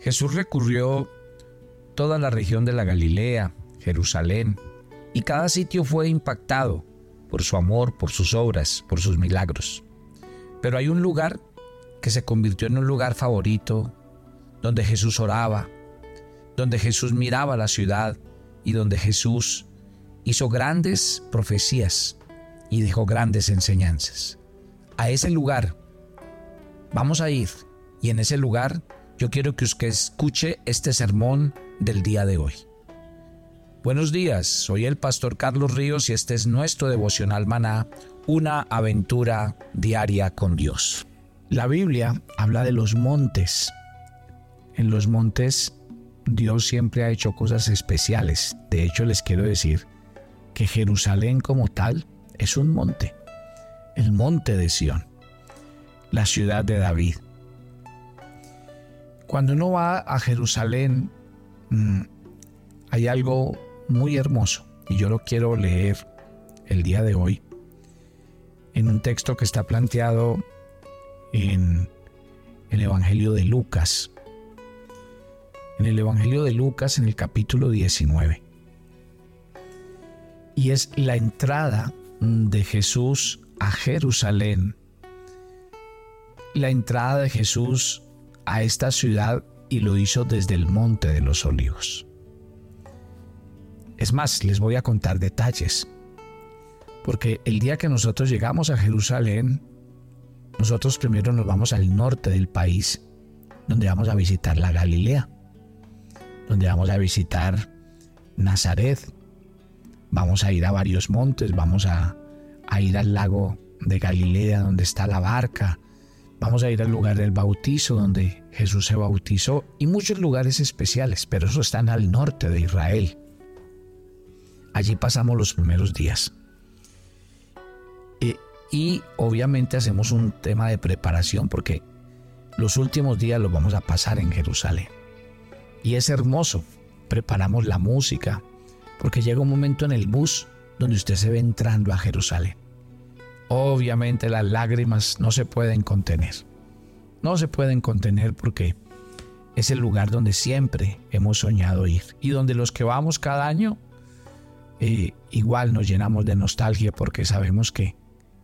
Jesús recurrió toda la región de la Galilea, Jerusalén, y cada sitio fue impactado por su amor, por sus obras, por sus milagros. Pero hay un lugar que se convirtió en un lugar favorito, donde Jesús oraba, donde Jesús miraba la ciudad y donde Jesús hizo grandes profecías y dejó grandes enseñanzas. A ese lugar vamos a ir y en ese lugar yo quiero que usted escuche este sermón del día de hoy. Buenos días, soy el pastor Carlos Ríos y este es nuestro devocional maná, una aventura diaria con Dios. La Biblia habla de los montes. En los montes Dios siempre ha hecho cosas especiales. De hecho, les quiero decir que Jerusalén como tal es un monte, el monte de Sión, la ciudad de David. Cuando uno va a Jerusalén, mm, hay algo muy hermoso y yo lo quiero leer el día de hoy en un texto que está planteado en el Evangelio de Lucas. En el Evangelio de Lucas en el capítulo 19. Y es la entrada de Jesús a Jerusalén, la entrada de Jesús a esta ciudad y lo hizo desde el Monte de los Olivos. Es más, les voy a contar detalles, porque el día que nosotros llegamos a Jerusalén, nosotros primero nos vamos al norte del país, donde vamos a visitar la Galilea, donde vamos a visitar Nazaret, Vamos a ir a varios montes, vamos a, ir al lago de Galilea donde está la barca, vamos a ir al lugar del bautizo donde Jesús se bautizó y muchos lugares especiales, pero eso están al norte de Israel. Allí pasamos los primeros días. Y, y obviamente hacemos un tema de preparación porque los últimos días los vamos a pasar en Jerusalén. Y es hermoso. Preparamos la música, porque llega un momento en el bus donde usted se ve entrando a Jerusalén. Obviamente las lágrimas no se pueden contener. No se pueden contener porque es el lugar donde siempre hemos soñado ir y donde los que vamos cada año eh, igual nos llenamos de nostalgia porque sabemos que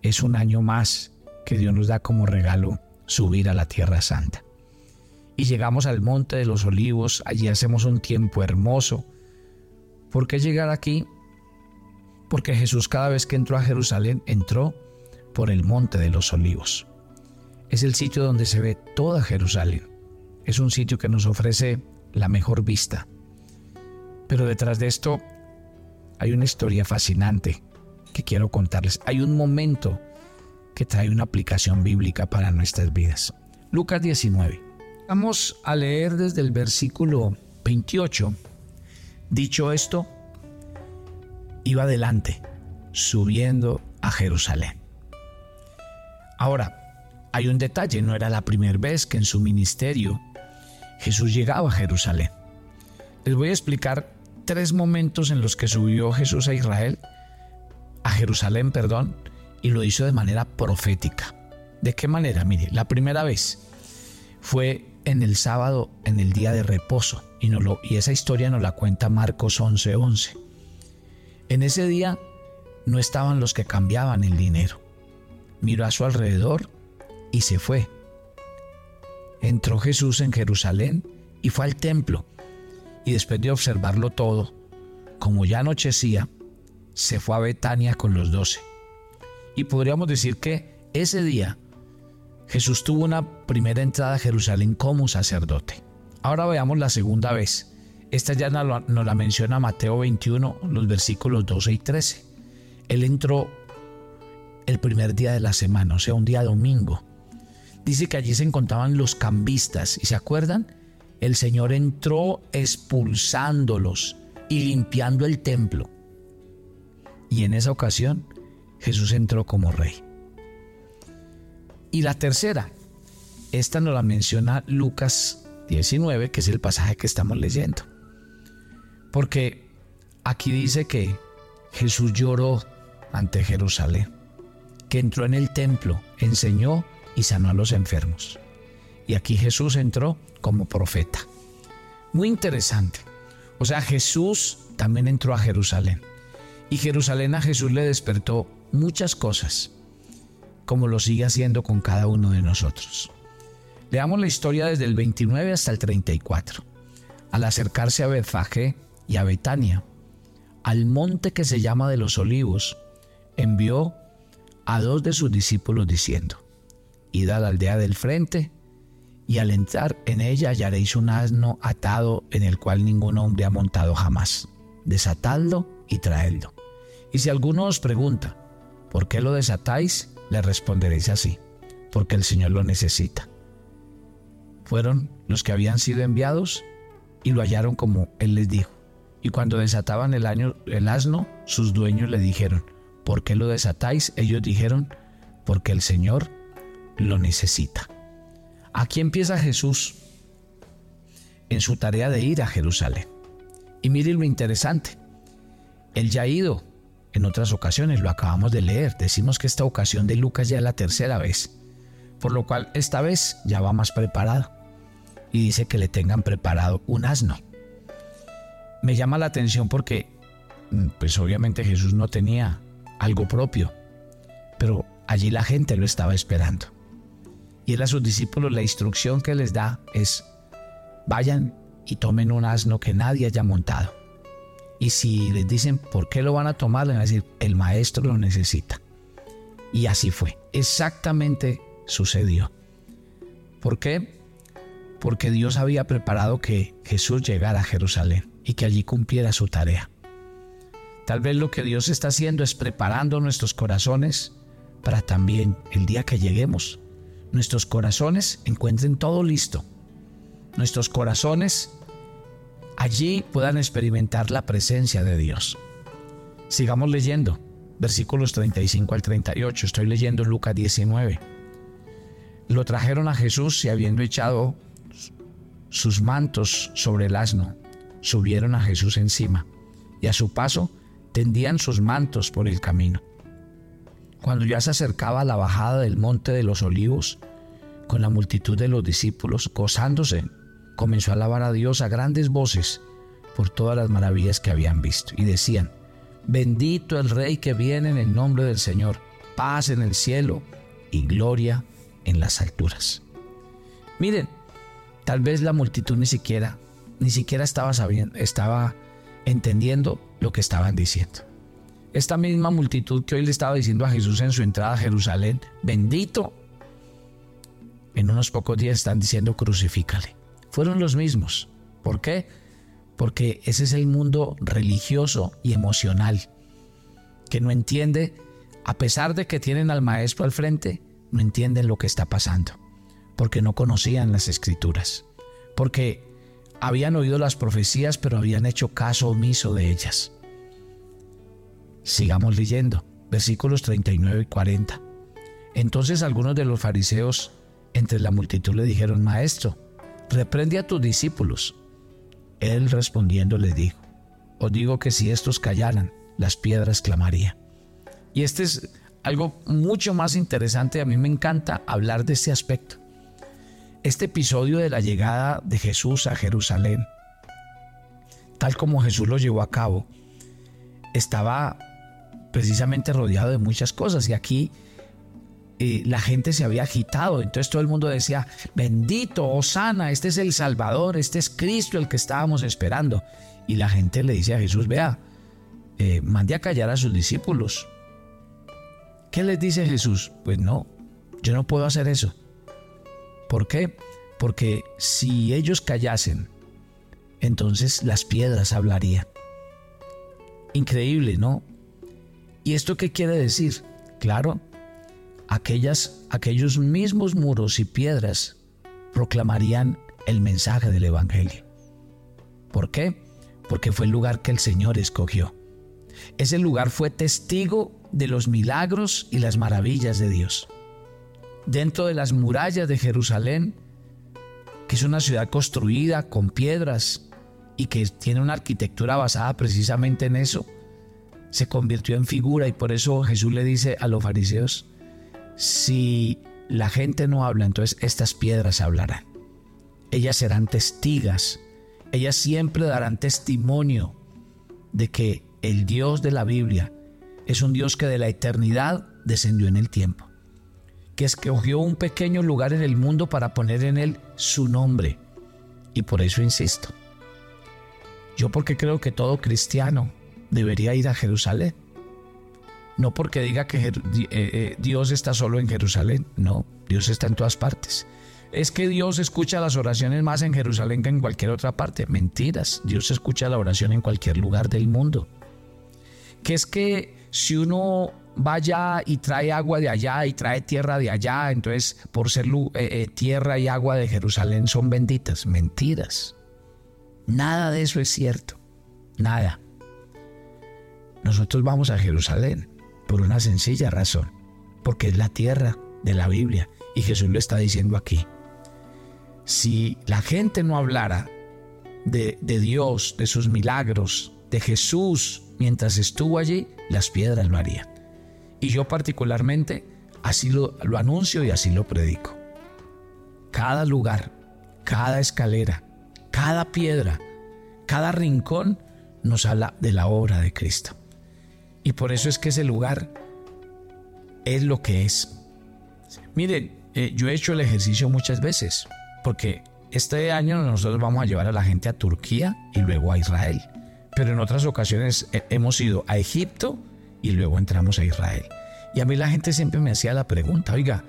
es un año más que Dios nos da como regalo subir a la Tierra Santa. Y llegamos al Monte de los Olivos, allí hacemos un tiempo hermoso ¿Por qué llegar aquí? Porque Jesús cada vez que entró a Jerusalén entró por el monte de los olivos. Es el sitio donde se ve toda Jerusalén. Es un sitio que nos ofrece la mejor vista. Pero detrás de esto hay una historia fascinante que quiero contarles. Hay un momento que trae una aplicación bíblica para nuestras vidas. Lucas 19. Vamos a leer desde el versículo 28 Dicho esto, iba adelante, subiendo a Jerusalén. Ahora, hay un detalle, no era la primera vez que en su ministerio Jesús llegaba a Jerusalén. Les voy a explicar tres momentos en los que subió Jesús a Israel, a Jerusalén, perdón, y lo hizo de manera profética. ¿De qué manera? Mire, la primera vez fue en el sábado, en el día de reposo, y, lo, y esa historia nos la cuenta Marcos 11:11. 11. En ese día no estaban los que cambiaban el dinero. Miró a su alrededor y se fue. Entró Jesús en Jerusalén y fue al templo. Y después de observarlo todo, como ya anochecía, se fue a Betania con los doce. Y podríamos decir que ese día Jesús tuvo una primera entrada a Jerusalén como sacerdote. Ahora veamos la segunda vez. Esta ya nos la menciona Mateo 21, los versículos 12 y 13. Él entró el primer día de la semana, o sea, un día domingo. Dice que allí se encontraban los cambistas, ¿y se acuerdan? El Señor entró expulsándolos y limpiando el templo. Y en esa ocasión Jesús entró como rey. Y la tercera, esta nos la menciona Lucas 19, que es el pasaje que estamos leyendo. Porque aquí dice que Jesús lloró ante Jerusalén, entró en el templo, enseñó y sanó a los enfermos. Y aquí Jesús entró como profeta. Muy interesante. O sea, Jesús también entró a Jerusalén. Y Jerusalén a Jesús le despertó muchas cosas, como lo sigue haciendo con cada uno de nosotros. Leamos la historia desde el 29 hasta el 34. Al acercarse a Betfagé y a Betania, al monte que se llama de los olivos, envió a dos de sus discípulos diciendo, Id a la aldea del frente, y al entrar en ella hallaréis un asno atado en el cual ningún hombre ha montado jamás. Desatadlo y traedlo. Y si alguno os pregunta, ¿por qué lo desatáis? Le responderéis así, porque el Señor lo necesita. Fueron los que habían sido enviados y lo hallaron como Él les dijo. Y cuando desataban el, el asno, sus dueños le dijeron, ¿por qué lo desatáis? Ellos dijeron, porque el Señor lo necesita. Aquí empieza Jesús en su tarea de ir a Jerusalén. Y miren lo interesante. Él ya ha ido en otras ocasiones, lo acabamos de leer. Decimos que esta ocasión de Lucas ya es la tercera vez. Por lo cual esta vez ya va más preparado. Y dice que le tengan preparado un asno. Me llama la atención porque, mm, pues obviamente Jesús no tenía algo propio. Pero allí la gente lo estaba esperando. Y él a sus discípulos la instrucción que les da es, vayan y tomen un asno que nadie haya montado. Y si les dicen por qué lo van a tomar, le van a decir, el maestro lo necesita. Y así fue, exactamente sucedió. ¿Por qué? Porque Dios había preparado que Jesús llegara a Jerusalén y que allí cumpliera su tarea. Tal vez lo que Dios está haciendo es preparando nuestros corazones para también el día que lleguemos nuestros corazones encuentren todo listo. Nuestros corazones allí puedan experimentar la presencia de Dios. Sigamos leyendo, versículos 35 al 38, estoy leyendo Lucas 19. Lo trajeron a Jesús y habiendo echado sus mantos sobre el asno, subieron a Jesús encima y a su paso tendían sus mantos por el camino. Cuando ya se acercaba a la bajada del monte de los olivos, con la multitud de los discípulos, gozándose, comenzó a alabar a Dios a grandes voces por todas las maravillas que habían visto. Y decían, bendito el Rey que viene en el nombre del Señor, paz en el cielo y gloria en las alturas. Miren, tal vez la multitud ni siquiera, ni siquiera estaba sabiendo, estaba entendiendo lo que estaban diciendo. Esta misma multitud que hoy le estaba diciendo a Jesús en su entrada a Jerusalén, bendito, en unos pocos días están diciendo crucifícale. Fueron los mismos. ¿Por qué? Porque ese es el mundo religioso y emocional, que no entiende, a pesar de que tienen al maestro al frente, no entienden lo que está pasando, porque no conocían las escrituras, porque habían oído las profecías, pero habían hecho caso omiso de ellas. Sigamos leyendo, versículos 39 y 40. Entonces algunos de los fariseos entre la multitud le dijeron, Maestro, reprende a tus discípulos. Él respondiendo les dijo, Os digo que si estos callaran, las piedras clamarían. Y este es algo mucho más interesante, a mí me encanta hablar de este aspecto. Este episodio de la llegada de Jesús a Jerusalén, tal como Jesús lo llevó a cabo, estaba precisamente rodeado de muchas cosas. Y aquí eh, la gente se había agitado. Entonces todo el mundo decía, bendito, Osana, este es el Salvador, este es Cristo el que estábamos esperando. Y la gente le dice a Jesús, vea, eh, mande a callar a sus discípulos. ¿Qué les dice Jesús? Pues no, yo no puedo hacer eso. ¿Por qué? Porque si ellos callasen, entonces las piedras hablarían. Increíble, ¿no? ¿Y esto qué quiere decir? Claro, aquellas, aquellos mismos muros y piedras proclamarían el mensaje del Evangelio. ¿Por qué? Porque fue el lugar que el Señor escogió. Ese lugar fue testigo de los milagros y las maravillas de Dios. Dentro de las murallas de Jerusalén, que es una ciudad construida con piedras y que tiene una arquitectura basada precisamente en eso, se convirtió en figura y por eso Jesús le dice a los fariseos, si la gente no habla, entonces estas piedras hablarán. Ellas serán testigas ellas siempre darán testimonio de que el Dios de la Biblia es un Dios que de la eternidad descendió en el tiempo, que escogió un pequeño lugar en el mundo para poner en él su nombre. Y por eso insisto, yo porque creo que todo cristiano debería ir a Jerusalén. No porque diga que eh, eh, Dios está solo en Jerusalén, no, Dios está en todas partes. Es que Dios escucha las oraciones más en Jerusalén que en cualquier otra parte. Mentiras, Dios escucha la oración en cualquier lugar del mundo. Que es que si uno vaya y trae agua de allá y trae tierra de allá, entonces por ser eh, tierra y agua de Jerusalén son benditas. Mentiras. Nada de eso es cierto. Nada. Nosotros vamos a Jerusalén por una sencilla razón, porque es la tierra de la Biblia y Jesús lo está diciendo aquí. Si la gente no hablara de Dios, de sus milagros, de Jesús mientras estuvo allí, las piedras lo harían. Y yo particularmente así lo, lo anuncio y así lo predico. Cada lugar, cada escalera, cada piedra, cada rincón nos habla de la obra de Cristo. Y por eso es que ese lugar es lo que es. Miren, eh, yo he hecho el ejercicio muchas veces, porque este año nosotros vamos a llevar a la gente a Turquía y luego a Israel. Pero en otras ocasiones eh, hemos ido a Egipto y luego entramos a Israel. Y a mí la gente siempre me hacía la pregunta, oiga,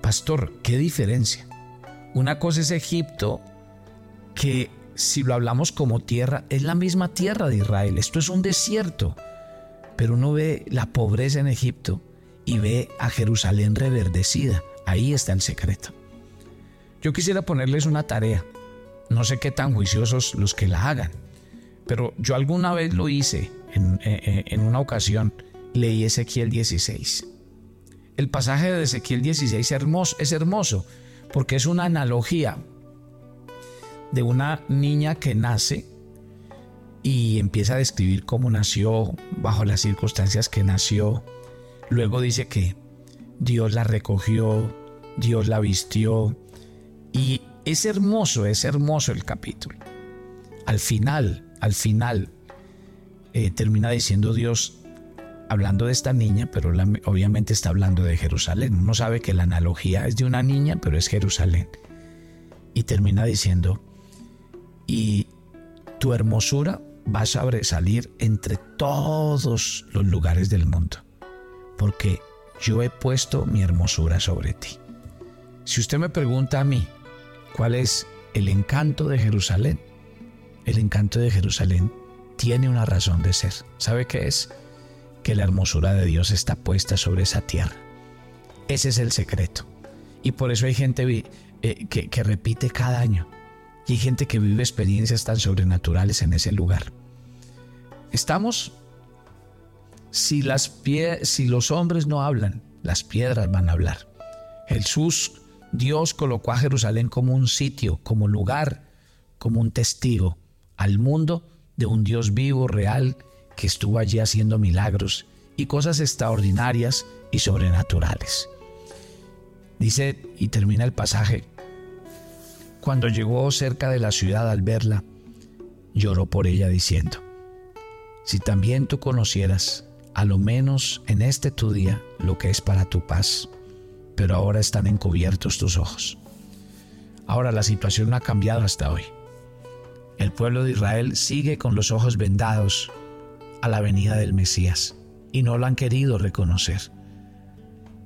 pastor, ¿qué diferencia? Una cosa es Egipto que si lo hablamos como tierra, es la misma tierra de Israel. Esto es un desierto. Pero uno ve la pobreza en Egipto y ve a Jerusalén reverdecida. Ahí está el secreto. Yo quisiera ponerles una tarea. No sé qué tan juiciosos los que la hagan. Pero yo alguna vez lo hice en, en una ocasión. Leí Ezequiel 16. El pasaje de Ezequiel 16 hermoso, es hermoso porque es una analogía de una niña que nace y empieza a describir cómo nació, bajo las circunstancias que nació. Luego dice que Dios la recogió, Dios la vistió y es hermoso, es hermoso el capítulo. Al final, al final, eh, termina diciendo Dios, hablando de esta niña, pero obviamente está hablando de Jerusalén. Uno sabe que la analogía es de una niña, pero es Jerusalén. Y termina diciendo, y tu hermosura va a sobresalir entre todos los lugares del mundo, porque yo he puesto mi hermosura sobre ti. Si usted me pregunta a mí cuál es el encanto de Jerusalén, el encanto de Jerusalén tiene una razón de ser. ¿Sabe qué es? Que la hermosura de Dios está puesta sobre esa tierra. Ese es el secreto. Y por eso hay gente eh, que, repite cada año, y hay gente que vive experiencias tan sobrenaturales en ese lugar. Estamos, si, las pie, si los hombres no hablan, las piedras van a hablar. Jesús, Dios colocó a Jerusalén como un sitio, como lugar, como un testigo al mundo de un Dios vivo, real, que estuvo allí haciendo milagros y cosas extraordinarias y sobrenaturales. Dice y termina el pasaje cuando llegó cerca de la ciudad al verla, lloró por ella diciendo, si también tú conocieras, a lo menos en este tu día, lo que es para tu paz, pero ahora están encubiertos tus ojos. Ahora la situación no ha cambiado hasta hoy. El pueblo de Israel sigue con los ojos vendados a la venida del Mesías y no lo han querido reconocer.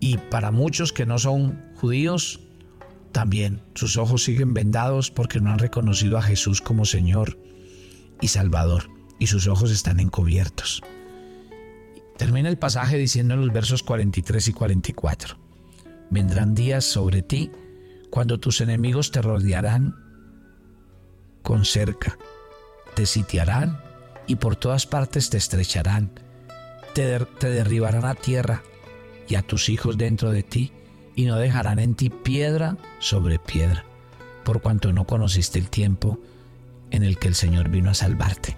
Y para muchos que no son judíos, también sus ojos siguen vendados porque no han reconocido a Jesús como Señor y Salvador y sus ojos están encubiertos. Termina el pasaje diciendo en los versos 43 y 44, vendrán días sobre ti cuando tus enemigos te rodearán con cerca, te sitiarán y por todas partes te estrecharán, te, te derribarán a tierra y a tus hijos dentro de ti y no dejarán en ti piedra sobre piedra, por cuanto no conociste el tiempo en el que el Señor vino a salvarte.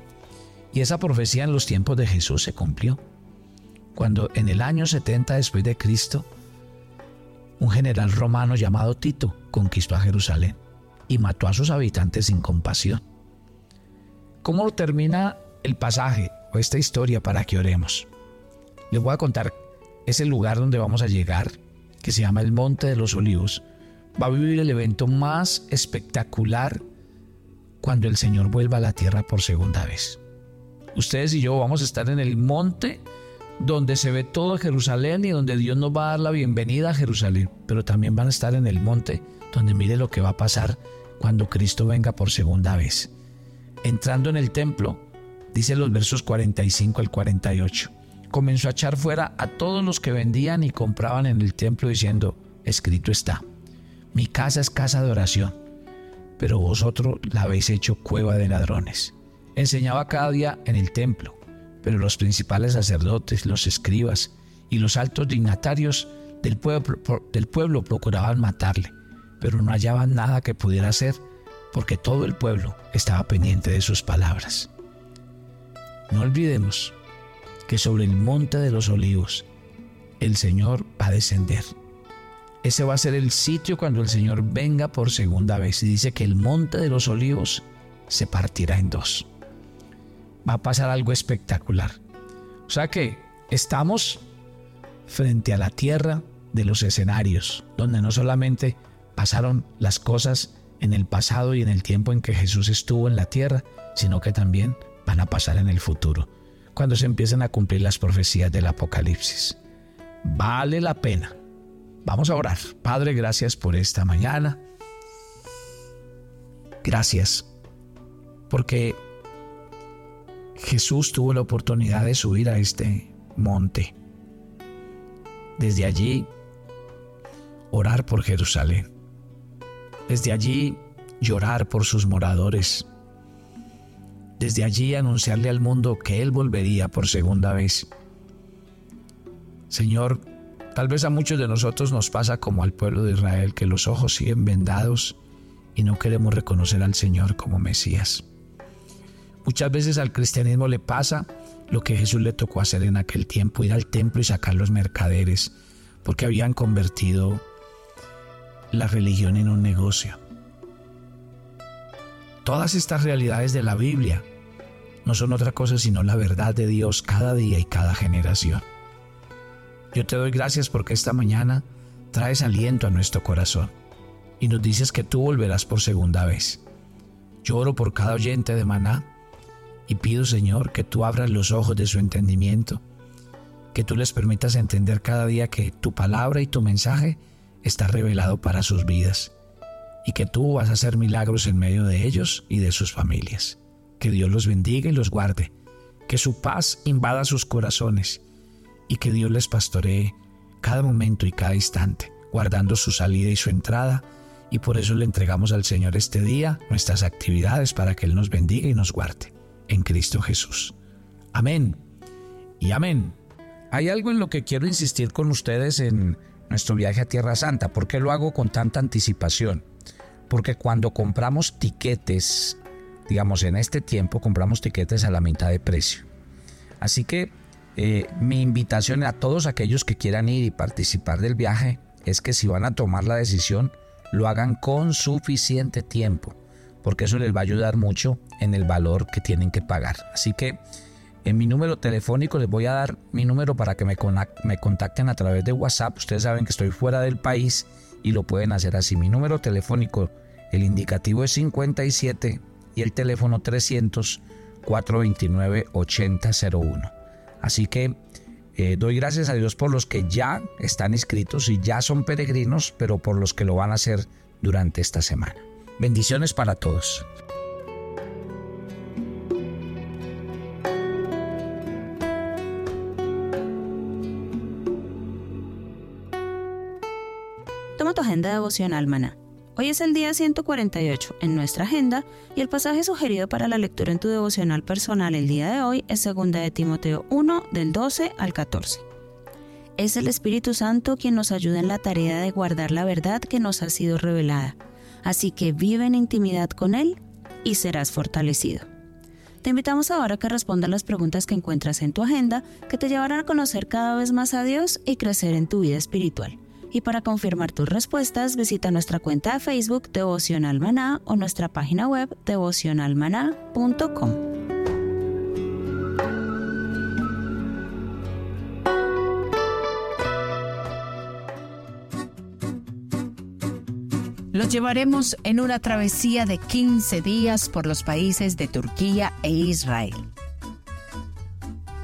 Y esa profecía en los tiempos de Jesús se cumplió. Cuando en el año 70 después de Cristo, un general romano llamado Tito conquistó a Jerusalén y mató a sus habitantes sin compasión. ¿Cómo termina el pasaje o esta historia para que oremos? Les voy a contar ese lugar donde vamos a llegar, que se llama el Monte de los Olivos. Va a vivir el evento más espectacular cuando el Señor vuelva a la tierra por segunda vez. Ustedes y yo vamos a estar en el monte donde se ve todo Jerusalén y donde Dios nos va a dar la bienvenida a Jerusalén, pero también van a estar en el monte donde mire lo que va a pasar cuando Cristo venga por segunda vez. Entrando en el templo, dice los versos 45 al 48, comenzó a echar fuera a todos los que vendían y compraban en el templo diciendo, escrito está, mi casa es casa de oración, pero vosotros la habéis hecho cueva de ladrones. Enseñaba cada día en el templo pero los principales sacerdotes, los escribas y los altos dignatarios del pueblo, del pueblo procuraban matarle, pero no hallaban nada que pudiera hacer porque todo el pueblo estaba pendiente de sus palabras. No olvidemos que sobre el monte de los olivos el Señor va a descender. Ese va a ser el sitio cuando el Señor venga por segunda vez y dice que el monte de los olivos se partirá en dos va a pasar algo espectacular. O sea que estamos frente a la tierra de los escenarios, donde no solamente pasaron las cosas en el pasado y en el tiempo en que Jesús estuvo en la tierra, sino que también van a pasar en el futuro, cuando se empiecen a cumplir las profecías del Apocalipsis. Vale la pena. Vamos a orar. Padre, gracias por esta mañana. Gracias porque Jesús tuvo la oportunidad de subir a este monte. Desde allí, orar por Jerusalén. Desde allí, llorar por sus moradores. Desde allí, anunciarle al mundo que Él volvería por segunda vez. Señor, tal vez a muchos de nosotros nos pasa como al pueblo de Israel, que los ojos siguen vendados y no queremos reconocer al Señor como Mesías. Muchas veces al cristianismo le pasa lo que Jesús le tocó hacer en aquel tiempo, ir al templo y sacar los mercaderes, porque habían convertido la religión en un negocio. Todas estas realidades de la Biblia no son otra cosa sino la verdad de Dios cada día y cada generación. Yo te doy gracias porque esta mañana traes aliento a nuestro corazón y nos dices que tú volverás por segunda vez. Yo oro por cada oyente de Maná y pido, Señor, que tú abras los ojos de su entendimiento, que tú les permitas entender cada día que tu palabra y tu mensaje está revelado para sus vidas y que tú vas a hacer milagros en medio de ellos y de sus familias. Que Dios los bendiga y los guarde, que su paz invada sus corazones y que Dios les pastoree cada momento y cada instante, guardando su salida y su entrada. Y por eso le entregamos al Señor este día nuestras actividades para que Él nos bendiga y nos guarde en Cristo Jesús. Amén y amén. Hay algo en lo que quiero insistir con ustedes en nuestro viaje a Tierra Santa. ¿Por qué lo hago con tanta anticipación? Porque cuando compramos tiquetes, digamos en este tiempo compramos tiquetes a la mitad de precio. Así que eh, mi invitación a todos aquellos que quieran ir y participar del viaje es que si van a tomar la decisión, lo hagan con suficiente tiempo porque eso les va a ayudar mucho en el valor que tienen que pagar. Así que en mi número telefónico les voy a dar mi número para que me, me contacten a través de WhatsApp. Ustedes saben que estoy fuera del país y lo pueden hacer así. Mi número telefónico, el indicativo es 57 y el teléfono 300 429 8001. Así que eh, doy gracias a Dios por los que ya están inscritos y ya son peregrinos, pero por los que lo van a hacer durante esta semana. Bendiciones para todos. Devocional, maná. Hoy es el día 148 en nuestra agenda y el pasaje sugerido para la lectura en tu devocional personal el día de hoy es 2 de Timoteo 1 del 12 al 14. Es el Espíritu Santo quien nos ayuda en la tarea de guardar la verdad que nos ha sido revelada Así que vive en intimidad con Él y serás fortalecido. Te invitamos ahora a que respondas las preguntas que encuentras en tu agenda que te llevarán a conocer cada vez más a Dios y crecer en tu vida espiritual. Y para confirmar tus respuestas, visita nuestra cuenta de Facebook Devocional Maná o nuestra página web devocionalmaná.com. Los llevaremos en una travesía de 15 días por los países de Turquía e Israel.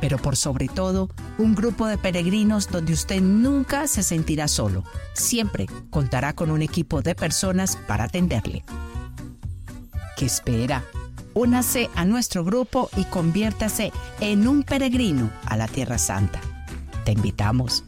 Pero por sobre todo, un grupo de peregrinos donde usted nunca se sentirá solo. Siempre contará con un equipo de personas para atenderle. ¿Qué espera? Únase a nuestro grupo y conviértase en un peregrino a la Tierra Santa. Te invitamos.